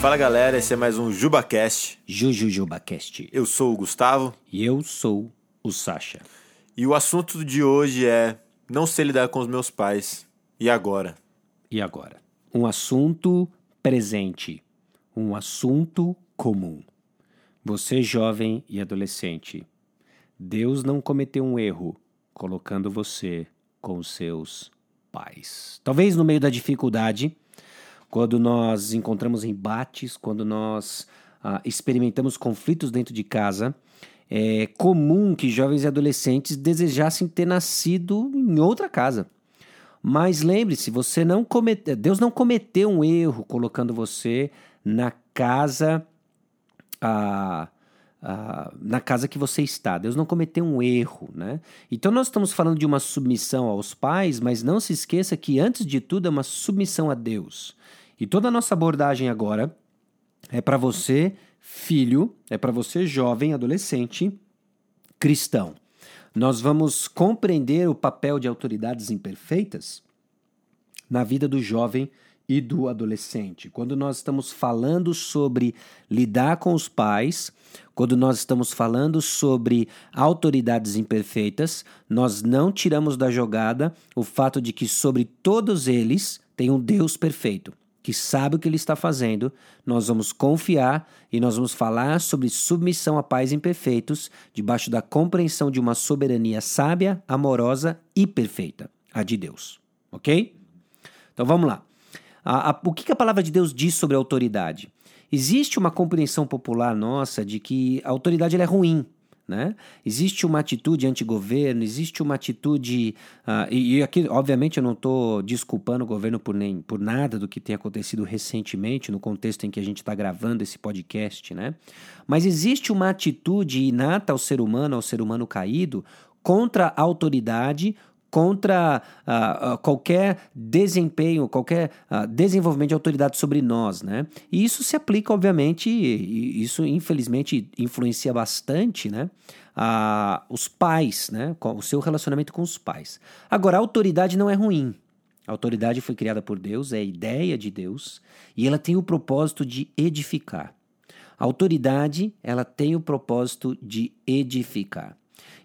Fala galera, esse é mais um JubaCast. JujuJubaCast. Eu sou o Gustavo E eu sou o Sasha. e o assunto de hoje é não sei lidar com os meus pais. E agora? E agora? Um assunto presente. Um assunto comum. Você, jovem e adolescente, Deus não cometeu um erro colocando você com os seus pais. Talvez no meio da dificuldade, quando nós encontramos embates, quando nós ah, experimentamos conflitos dentro de casa, é comum que jovens e adolescentes desejassem ter nascido em outra casa. Mas lembre-se, você não comete... Deus não cometeu um erro colocando você na casa ah, ah, na casa que você está. Deus não cometeu um erro, né? Então nós estamos falando de uma submissão aos pais, mas não se esqueça que antes de tudo é uma submissão a Deus. E toda a nossa abordagem agora é para você, filho, é para você, jovem, adolescente, cristão. Nós vamos compreender o papel de autoridades imperfeitas na vida do jovem e do adolescente. Quando nós estamos falando sobre lidar com os pais, quando nós estamos falando sobre autoridades imperfeitas, nós não tiramos da jogada o fato de que sobre todos eles tem um Deus perfeito que sabe o que ele está fazendo, nós vamos confiar e nós vamos falar sobre submissão a pais imperfeitos, debaixo da compreensão de uma soberania sábia, amorosa e perfeita, a de Deus. Ok? Então vamos lá. A, a, o que, que a palavra de Deus diz sobre a autoridade? Existe uma compreensão popular nossa de que a autoridade é ruim, né? Existe uma atitude anti-governo, existe uma atitude. Uh, e, e, aqui, obviamente, eu não estou desculpando o governo por, nem, por nada do que tem acontecido recentemente, no contexto em que a gente está gravando esse podcast, né? Mas existe uma atitude inata ao ser humano, ao ser humano caído, contra a autoridade, contra uh, uh, qualquer desempenho, qualquer uh, desenvolvimento de autoridade sobre nós, né? E isso se aplica, obviamente, e isso infelizmente influencia bastante, né? A os pais, né? O seu relacionamento com os pais. Agora, a autoridade não é ruim. A autoridade foi criada por Deus, é a ideia de Deus, e ela tem o propósito de edificar. A autoridade, ela tem o propósito de edificar.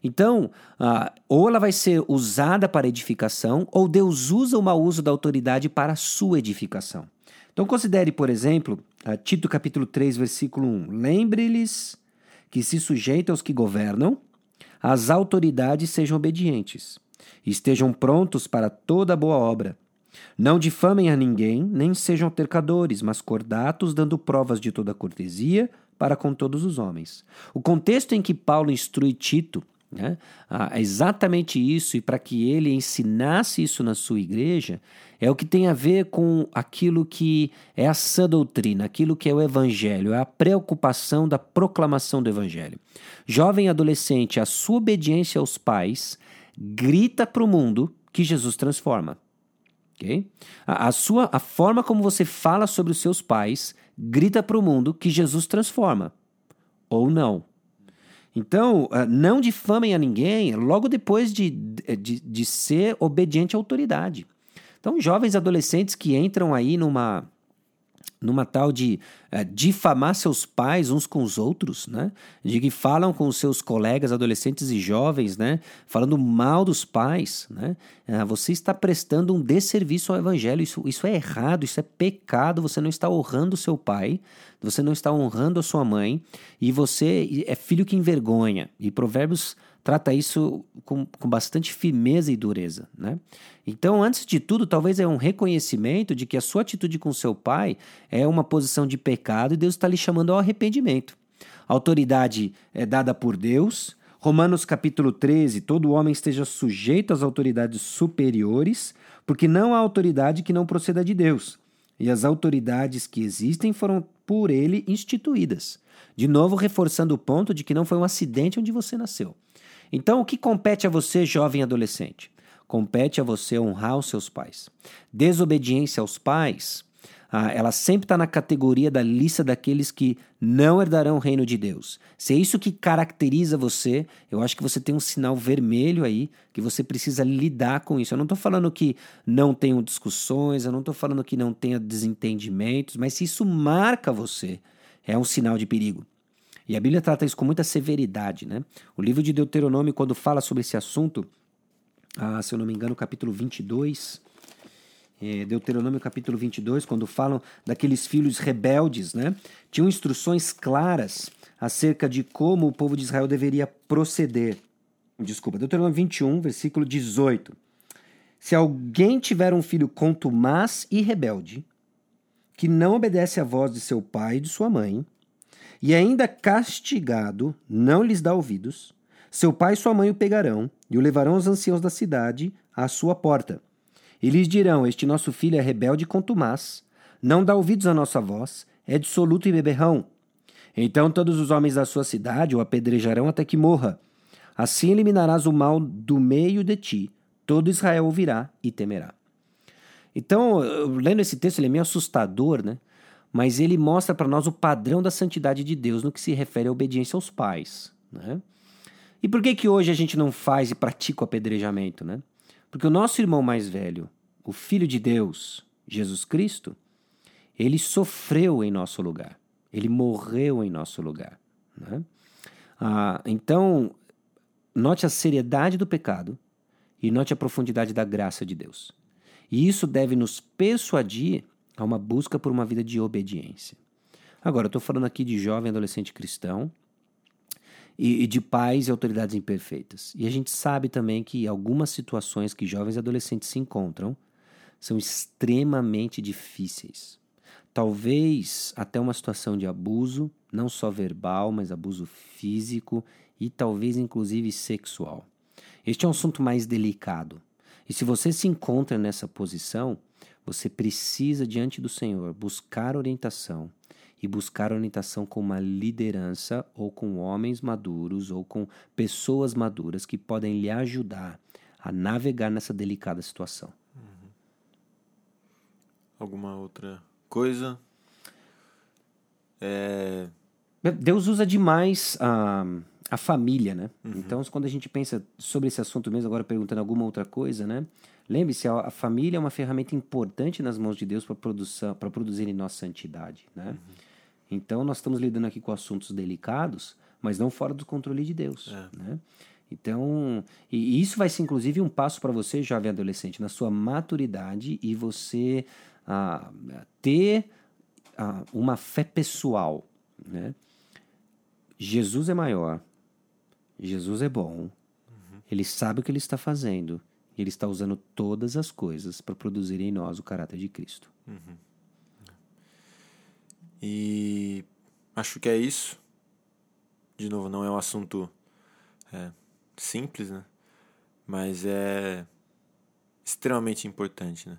Então, uh, ou ela vai ser usada para edificação, ou Deus usa o mau uso da autoridade para a sua edificação. Então, considere, por exemplo, Tito capítulo 3, versículo 1. Lembre-lhes que se sujeitem aos que governam, as autoridades sejam obedientes, estejam prontos para toda boa obra. Não difamem a ninguém, nem sejam tercadores, mas cordatos, dando provas de toda cortesia para com todos os homens. O contexto em que Paulo instrui Tito né? Ah, exatamente isso, e para que ele ensinasse isso na sua igreja, é o que tem a ver com aquilo que é a sã doutrina, aquilo que é o evangelho, é a preocupação da proclamação do evangelho. Jovem adolescente, a sua obediência aos pais grita para o mundo que Jesus transforma. Okay? A, a, sua, a forma como você fala sobre os seus pais grita para o mundo que Jesus transforma. Ou não. Então, ah, não difamem a ninguém logo depois de, de, de ser obediente à autoridade. Então, jovens adolescentes que entram aí numa, numa tal de uh, difamar seus pais uns com os outros, né? De que falam com os seus colegas adolescentes e jovens, né? Falando mal dos pais, né? Uh, você está prestando um desserviço ao evangelho. Isso, isso é errado, isso é pecado. Você não está honrando seu pai, você não está honrando a sua mãe e você é filho que envergonha. E Provérbios trata isso com, com bastante firmeza e dureza, né? Então, antes de tudo, talvez é um reconhecimento de que a sua atitude com seu pai é uma posição de pecado e Deus está lhe chamando ao arrependimento. A autoridade é dada por Deus. Romanos capítulo 13, todo homem esteja sujeito às autoridades superiores, porque não há autoridade que não proceda de Deus. E as autoridades que existem foram por ele instituídas. De novo, reforçando o ponto de que não foi um acidente onde você nasceu. Então, o que compete a você, jovem adolescente? Compete a você honrar os seus pais. Desobediência aos pais ah, ela sempre está na categoria da lista daqueles que não herdarão o reino de Deus. Se é isso que caracteriza você, eu acho que você tem um sinal vermelho aí, que você precisa lidar com isso. Eu não estou falando que não tenham discussões, eu não estou falando que não tenha desentendimentos, mas se isso marca você, é um sinal de perigo. E a Bíblia trata isso com muita severidade, né? O livro de Deuteronômio, quando fala sobre esse assunto, ah, se eu não me engano, capítulo 22, é, Deuteronômio capítulo 22, quando falam daqueles filhos rebeldes, né? Tinham instruções claras acerca de como o povo de Israel deveria proceder. Desculpa, Deuteronômio 21, versículo 18. Se alguém tiver um filho contumaz e rebelde, que não obedece à voz de seu pai e de sua mãe, e ainda castigado, não lhes dá ouvidos, seu pai e sua mãe o pegarão e o levarão aos anciãos da cidade à sua porta. E lhes dirão: Este nosso filho é rebelde e contumaz, não dá ouvidos à nossa voz, é dissoluto e beberrão. Então todos os homens da sua cidade o apedrejarão até que morra. Assim eliminarás o mal do meio de ti, todo Israel ouvirá e temerá. Então, lendo esse texto, ele é meio assustador, né? Mas ele mostra para nós o padrão da santidade de Deus no que se refere à obediência aos pais. Né? E por que, que hoje a gente não faz e pratica o apedrejamento? Né? Porque o nosso irmão mais velho, o Filho de Deus, Jesus Cristo, ele sofreu em nosso lugar, ele morreu em nosso lugar. Né? Ah, então, note a seriedade do pecado e note a profundidade da graça de Deus. E isso deve nos persuadir Há uma busca por uma vida de obediência. Agora, eu estou falando aqui de jovem adolescente cristão e, e de pais e autoridades imperfeitas. E a gente sabe também que algumas situações que jovens adolescentes se encontram são extremamente difíceis. Talvez até uma situação de abuso, não só verbal, mas abuso físico e talvez inclusive sexual. Este é um assunto mais delicado. E se você se encontra nessa posição, você precisa, diante do Senhor, buscar orientação e buscar orientação com uma liderança ou com homens maduros ou com pessoas maduras que podem lhe ajudar a navegar nessa delicada situação. Uhum. Alguma outra coisa? É... Deus usa demais a, a família, né? Uhum. Então, quando a gente pensa sobre esse assunto mesmo, agora perguntando alguma outra coisa, né? Lembre-se, a, família é uma ferramenta importante nas mãos de Deus para para produzir em nós santidade, né? Uhum. Então nós estamos lidando aqui com assuntos delicados, mas não fora do controle de Deus, é. né? Então, e isso vai ser inclusive um passo para você, jovem adolescente, na sua maturidade e você ah, ter ah, uma fé pessoal, né? Jesus é maior, Jesus é bom, uhum. ele sabe o que ele está fazendo ele está usando todas as coisas para produzir em nós o caráter de Cristo. Uhum. E acho que é isso. De novo, não é um assunto é, simples, né? Mas é extremamente importante, né?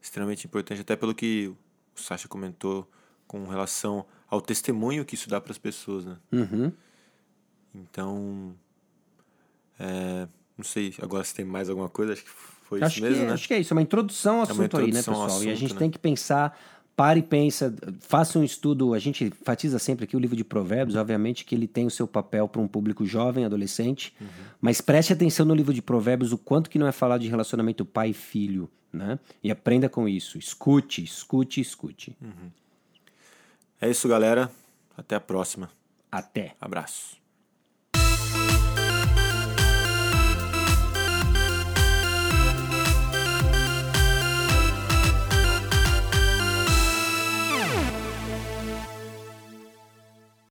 Extremamente importante, até pelo que o Sasha comentou com relação ao testemunho que isso dá para as pessoas, né? Uhum. Então, é, não sei agora se tem mais alguma coisa, acho que foi acho isso mesmo, que, né? Acho que é isso, é uma introdução ao é assunto introdução aí, né, pessoal? Assunto, e a gente né? tem que pensar, pare e pensa, faça um estudo, a gente enfatiza sempre aqui o livro de Provérbios, obviamente que ele tem o seu papel para um público jovem, adolescente, uhum. mas preste atenção no livro de Provérbios o quanto que não é falar de relacionamento pai e filho, né? E aprenda com isso, escute, escute, escute. Uhum. É isso, galera. Até a próxima. Até. Abraço.